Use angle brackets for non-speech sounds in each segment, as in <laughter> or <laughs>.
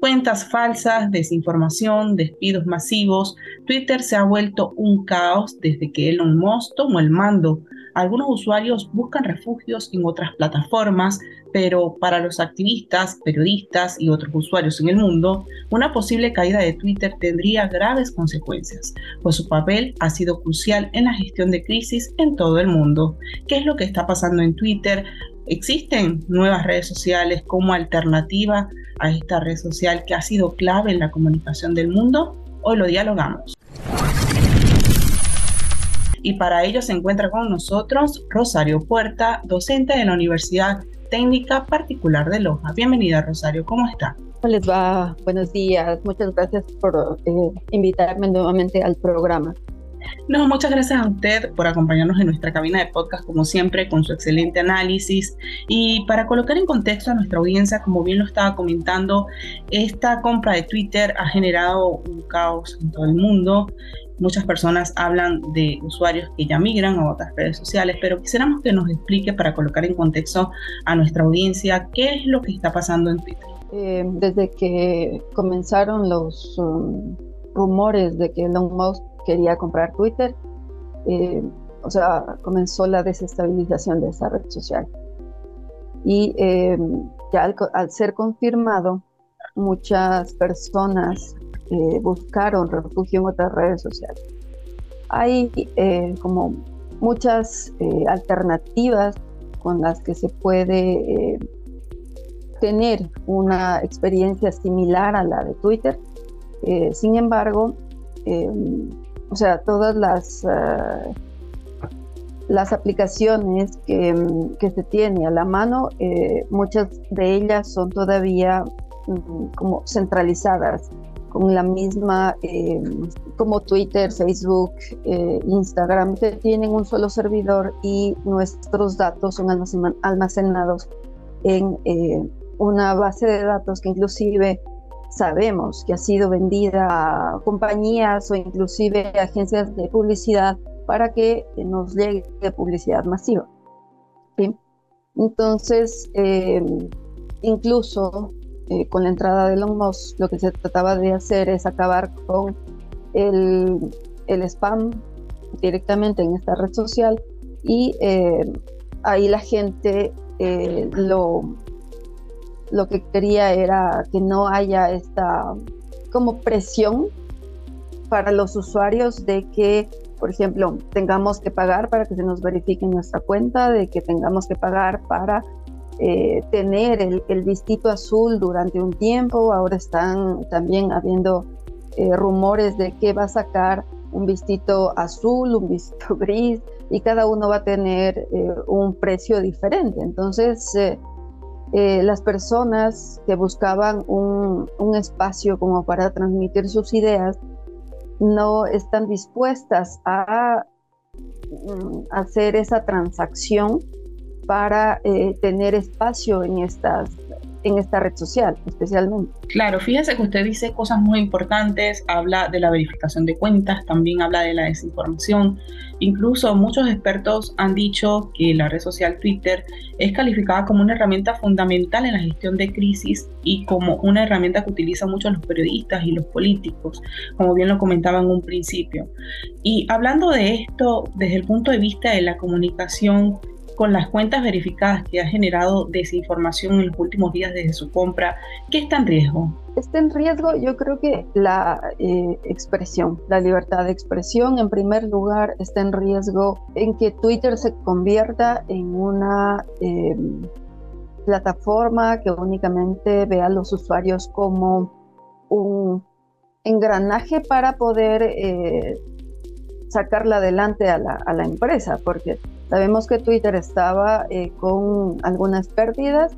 Cuentas falsas, desinformación, despidos masivos. Twitter se ha vuelto un caos desde que Elon Musk tomó el mando. Algunos usuarios buscan refugios en otras plataformas, pero para los activistas, periodistas y otros usuarios en el mundo, una posible caída de Twitter tendría graves consecuencias, pues su papel ha sido crucial en la gestión de crisis en todo el mundo. ¿Qué es lo que está pasando en Twitter? ¿Existen nuevas redes sociales como alternativa a esta red social que ha sido clave en la comunicación del mundo? Hoy lo dialogamos. Y para ello se encuentra con nosotros Rosario Puerta, docente de la Universidad Técnica Particular de Loja. Bienvenida Rosario, ¿cómo está? ¿Cómo les va? Buenos días. Muchas gracias por eh, invitarme nuevamente al programa. No, muchas gracias a usted por acompañarnos en nuestra cabina de podcast, como siempre, con su excelente análisis. Y para colocar en contexto a nuestra audiencia, como bien lo estaba comentando, esta compra de Twitter ha generado un caos en todo el mundo. Muchas personas hablan de usuarios que ya migran a otras redes sociales, pero quisiéramos que nos explique para colocar en contexto a nuestra audiencia qué es lo que está pasando en Twitter. Eh, desde que comenzaron los um, rumores de que Elon Musk quería comprar Twitter, eh, o sea, comenzó la desestabilización de esa red social. Y eh, ya al, ser confirmado, muchas personas eh, buscaron refugio en otras redes sociales. Hay como muchas alternativas con las que se puede tener una experiencia similar a la de Twitter. sin embargo, o sea, todas las, eh, las aplicaciones que, se tiene a la mano, eh, muchas de ellas son todavía mm, como centralizadas con la misma, eh, como Twitter, Facebook, Instagram, que tienen un solo servidor y nuestros datos son almacenados en una base de datos que inclusive sabemos que ha sido vendida a compañías o inclusive agencias de publicidad para que nos llegue publicidad masiva. Entonces, em, incluso eh, con la entrada de Elon Musk, lo que se trataba de hacer es acabar con el, el spam directamente en esta red social y em, ahí la gente eh, lo, lo que quería era que no haya esta como presión para los usuarios de que, por ejemplo, tengamos que pagar para que se nos verifique nuestra cuenta, de que tengamos que pagar para eh, tener el, vistito azul durante un tiempo. Ahora están también habiendo eh, rumores de que va a sacar un vistito azul, un vistito <laughs> gris, y cada uno va a tener eh, un precio diferente. Entonces, eh, las personas que buscaban un, espacio como para transmitir sus ideas no están dispuestas a mm, hacer esa transacción para eh, tener espacio en estas en esta red social especialmente. Claro, fíjese que usted dice cosas muy importantes, habla de la verificación de cuentas, también habla de la desinformación. Incluso muchos expertos han dicho que la red social Twitter es calificada como una herramienta fundamental en la gestión de crisis y como una herramienta que utilizan mucho los periodistas y los políticos, como bien lo comentaba en un principio. Y hablando de esto desde el punto de vista de la comunicación, con las cuentas verificadas que ha generado desinformación en los últimos días desde su compra, ¿qué está en riesgo? Está en riesgo yo creo que la eh, expresión, la libertad de expresión en primer lugar está en riesgo en que Twitter se convierta en una em, plataforma que únicamente ve a los usuarios como un engranaje para poder eh, sacarla adelante a la, a la, empresa, porque sabemos que Twitter estaba eh, con algunas pérdidas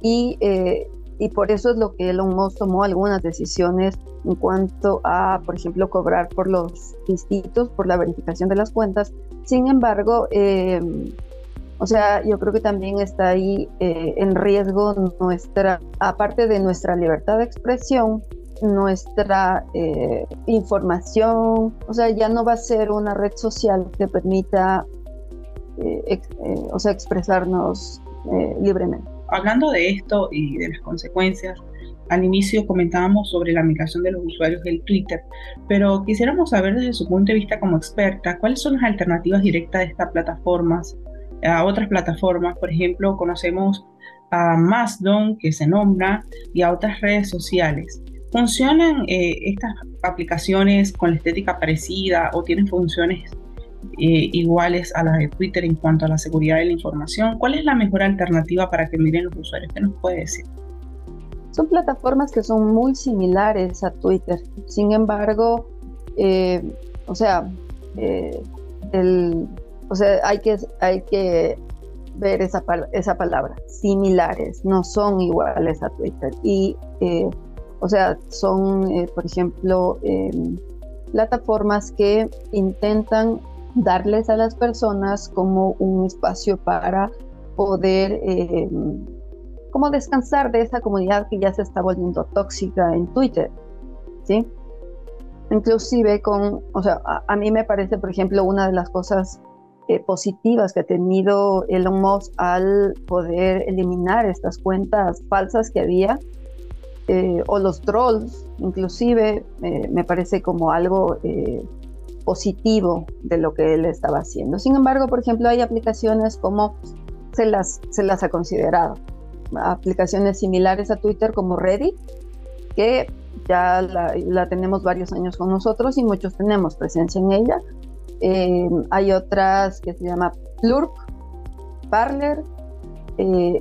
y, eh, y, por eso es lo que Elon Musk tomó algunas decisiones en cuanto a, por ejemplo, cobrar por los distritos, por la verificación de las cuentas. Sin embargo, o sea, yo creo que también está ahí en riesgo nuestra, aparte de nuestra libertad de expresión, nuestra eh, información, o sea, ya no va a ser una red social que permita, eh, eh, o sea, expresarnos libremente. Hablando de esto y de las consecuencias, al inicio comentábamos sobre la migración de los usuarios del Twitter, pero quisiéramos saber desde su punto de vista como experta, ¿cuáles son las alternativas directas de estas plataformas a otras plataformas? Por ejemplo, conocemos a Mastodon, que se nombra, y a otras redes sociales. ¿Funcionan eh, estas aplicaciones con la estética parecida o tienen funciones eh, iguales a las de Twitter en cuanto a la seguridad de la información? ¿Cuál es la mejor alternativa para que miren los usuarios? ¿Qué nos puede decir? Son plataformas que son muy similares a Twitter. Sin embargo, eh, o sea, el, o sea, hay que, hay que ver esa, esa palabra, similares, no son iguales a Twitter. Y o sea, son, eh, por ejemplo, em, plataformas que intentan darles a las personas como un espacio para poder em, como descansar de esa comunidad que ya se está volviendo tóxica en Twitter, ¿sí? Inclusive con, o sea, a, mí me parece, por ejemplo, una de las cosas eh, positivas que ha tenido Elon Musk al poder eliminar estas cuentas falsas que había eh, o los trolls, inclusive, eh, me parece como algo eh, positivo de lo que él estaba haciendo. Sin embargo, por ejemplo, hay aplicaciones como se las, se las ha considerado, aplicaciones similares a Twitter como Reddit, que ya la, tenemos varios años con nosotros y muchos tenemos presencia en ella. hay otras que se llama Plurk, Parler,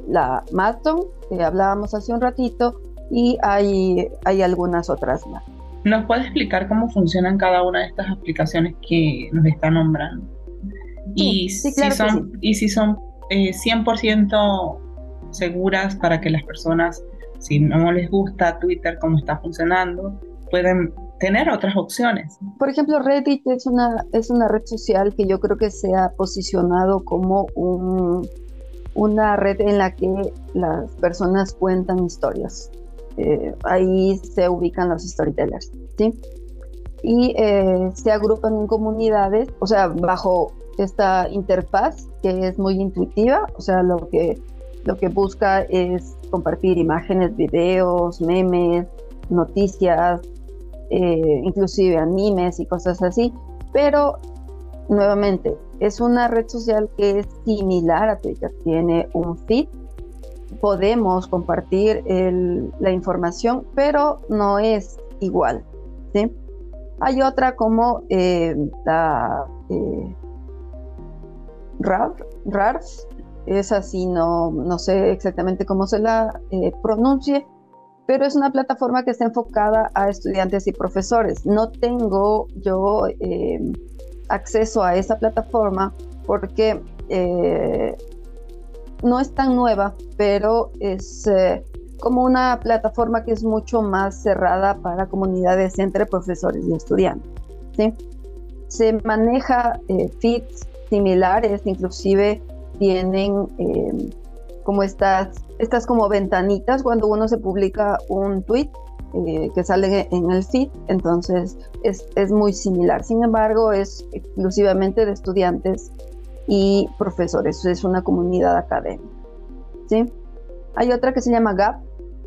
la Maton, que hablábamos hace un ratito, y hay, hay algunas otras más. ¿Nos puede explicar cómo funcionan cada una de estas aplicaciones que nos está nombrando? y, si son, y si son 100% seguras para que las personas, si no les gusta Twitter cómo está funcionando, pueden tener otras opciones. Por ejemplo, Reddit es una, es una red social que yo creo que se ha posicionado como un, una red en la que las personas cuentan historias. Eh, ahí se ubican los storytellers, ¿sí? Y eh, se agrupan en comunidades, o sea, bajo esta interfaz que es muy intuitiva, o sea, lo que, lo que busca es compartir imágenes, videos, memes, noticias, eh, inclusive animes y cosas así, pero nuevamente es una red social que es similar a Twitter, tiene un feed podemos compartir la información, pero no es igual. Hay otra como eh, la eh, RARF, es así, no, no sé exactamente cómo se la eh, pronuncie, pero es una plataforma que está enfocada a estudiantes y profesores. No tengo yo acceso a esa plataforma porque no es tan nueva, pero es eh, como una plataforma que es mucho más cerrada para comunidades entre profesores y estudiantes. Se maneja eh, feeds similares, inclusive tienen em, como estas, estas como ventanitas cuando uno se publica un tweet eh, que sale en el feed, entonces es, es, muy similar. Sin embargo, es exclusivamente de estudiantes y profesores, es una comunidad académica. ¿sí? Hay otra que se llama Gap,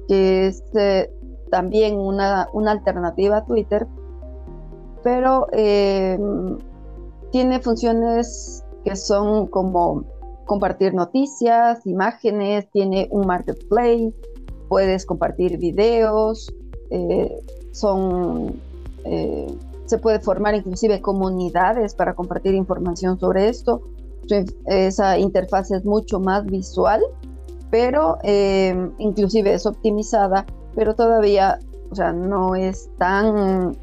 que es eh, también una, una, alternativa a Twitter, pero eh, tiene funciones que son como compartir noticias, imágenes, tiene un marketplace, puedes compartir videos, eh, son, se puede formar inclusive comunidades para compartir información sobre esto. Esa interfaz es mucho más visual, pero eh, inclusive es optimizada, pero todavía, o sea, no es tan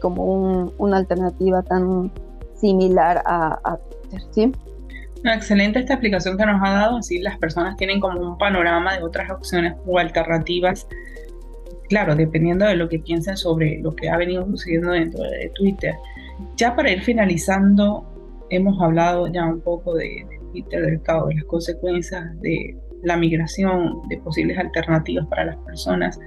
como una alternativa tan similar a, a Twitter, ¿sí? excelente esta explicación que nos ha dado, así las personas tienen como un panorama de otras opciones o alternativas, claro, dependiendo de lo que piensen sobre lo que ha venido sucediendo dentro de Twitter. Ya para ir finalizando, hemos hablado ya un poco de, Twitter, del caos, de las consecuencias de la migración, de posibles alternativas para las personas,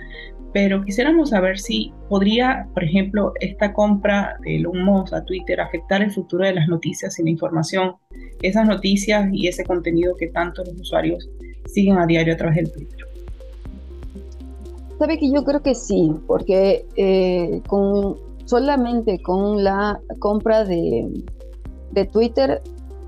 pero quisiéramos saber si podría, por ejemplo, esta compra de Elon Musk a Twitter afectar el futuro de las noticias y la información, esas noticias y ese contenido que tanto los usuarios siguen a diario a través del Twitter. Sabe que yo creo que sí, porque eh, con solamente con la compra de, de Twitter,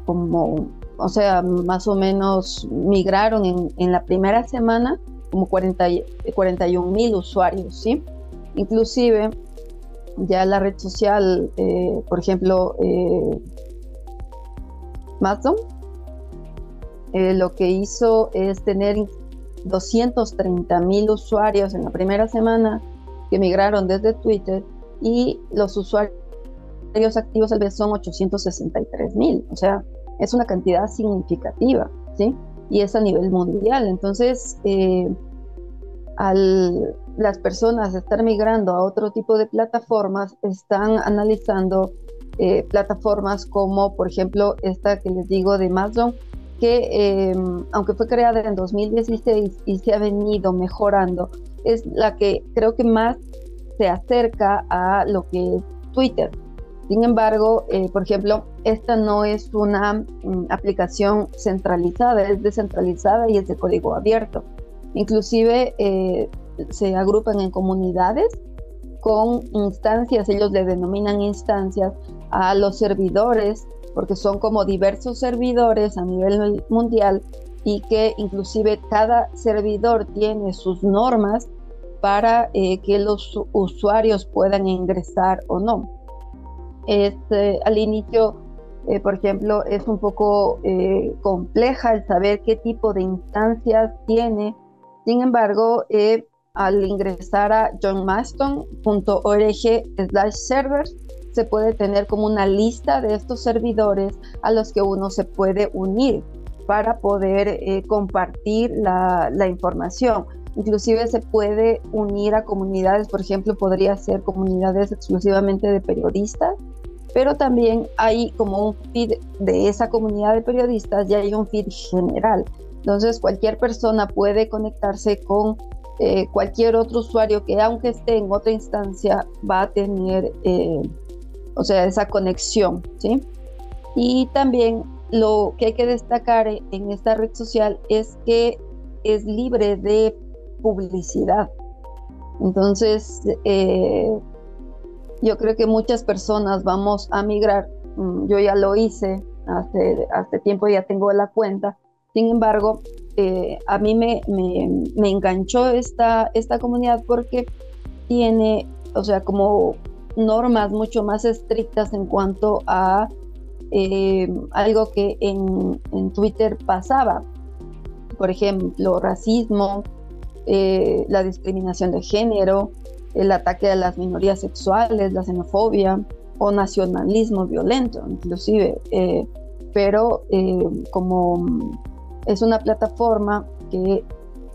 como, o sea, más o menos migraron en, en la primera semana como 40, 41 mil usuarios, ¿sí? Inclusive ya la red social, eh, por ejemplo, eh, Amazon, eh, lo que hizo es tener 230 mil usuarios en la primera semana que migraron desde Twitter y los usuarios activos al vez son 863 mil, o sea, es una cantidad significativa, ¿sí? y es a nivel mundial. Entonces, eh, al las personas estar migrando a otro tipo de plataformas, están analizando eh, plataformas como, por ejemplo, esta que les digo de Amazon, que em, aunque fue creada en 2016 y se ha venido mejorando, es la que creo que más se acerca a lo que es Twitter. Sin embargo, eh, por ejemplo, esta no es una mm, aplicación centralizada, es descentralizada y es de código abierto. Inclusive eh, se agrupan en comunidades con instancias, ellos le denominan instancias a los servidores, porque son como diversos servidores a nivel mundial y que inclusive cada servidor tiene sus normas para eh, que los usuarios puedan ingresar o no. Este, al inicio, eh, por ejemplo, es un poco eh, compleja el saber qué tipo de instancias tiene. Sin embargo, eh, al ingresar a johnmaston.org servers, se puede tener como una lista de estos servidores a los que uno se puede unir para poder compartir la, la información. Inclusive se puede unir a comunidades, por ejemplo, podría ser comunidades exclusivamente de periodistas pero también hay como un feed de esa comunidad de periodistas y hay un feed general. Entonces cualquier persona puede conectarse con eh, cualquier otro usuario que aunque esté en otra instancia va a tener, eh, o sea, esa conexión, ¿sí? Y también lo que hay que destacar en esta red social es que es libre de publicidad. Entonces, eh, yo creo que muchas personas vamos a migrar. Mm, yo ya lo hice hace, hace tiempo, ya tengo la cuenta. Sin embargo, eh, a mí me, me, enganchó esta, esta comunidad porque tiene, o sea, como normas mucho más estrictas en cuanto a eh, algo que en, en, Twitter pasaba. Por ejemplo, racismo, eh, la discriminación de género, el ataque a las minorías sexuales, la xenofobia o nacionalismo violento, inclusive. Eh, pero eh, como es una plataforma que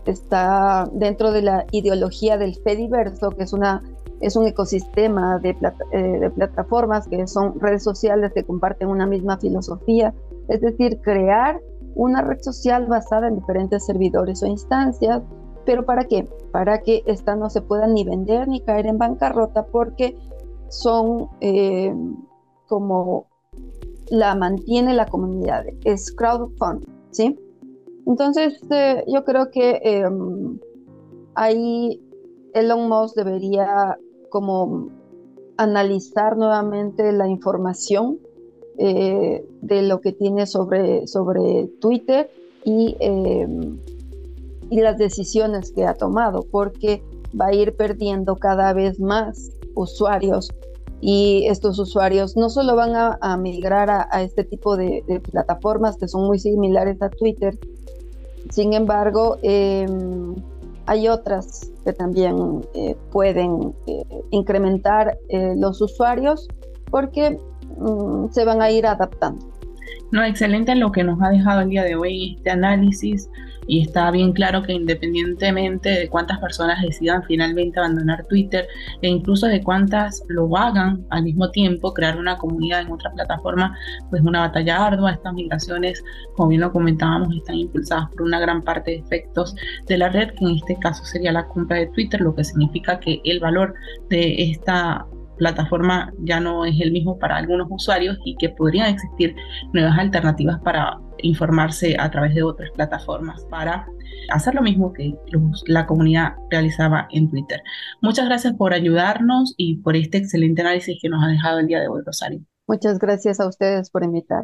está dentro de la ideología del Fediverso, que es, una, es un ecosistema eh, de plataformas que son redes sociales que comparten una misma filosofía, es decir, crear una red social basada en diferentes servidores o instancias ¿Pero para qué? Para que esta no se pueda ni vender ni caer en bancarrota porque son eh, como la mantiene la comunidad, es crowdfunding, ¿sí? Entonces eh, yo creo que em, ahí Elon Musk debería como analizar nuevamente la información eh, de lo que tiene sobre, sobre Twitter y, em, y las decisiones que ha tomado, porque va a ir perdiendo cada vez más usuarios y estos usuarios no solo van a, migrar a, este tipo de, plataformas que son muy similares a Twitter, sin embargo, em, hay otras que también eh, pueden eh, incrementar eh, los usuarios porque mm, se van a ir adaptando. No, excelente lo que nos ha dejado el día de hoy este análisis y está bien claro que independientemente de cuántas personas decidan finalmente abandonar Twitter e incluso de cuántas lo hagan al mismo tiempo, crear una comunidad en otra plataforma, pues una batalla ardua. Estas migraciones, como bien lo comentábamos, están impulsadas por una gran parte de efectos de la red, que en este caso sería la compra de Twitter, lo que significa que el valor de esta plataforma ya no es el mismo para algunos usuarios y que podrían existir nuevas alternativas para informarse a través de otras plataformas para hacer lo mismo que la comunidad realizaba en Twitter. Muchas gracias por ayudarnos y por este excelente análisis que nos ha dejado el día de hoy, Rosario. Muchas gracias a ustedes por invitar.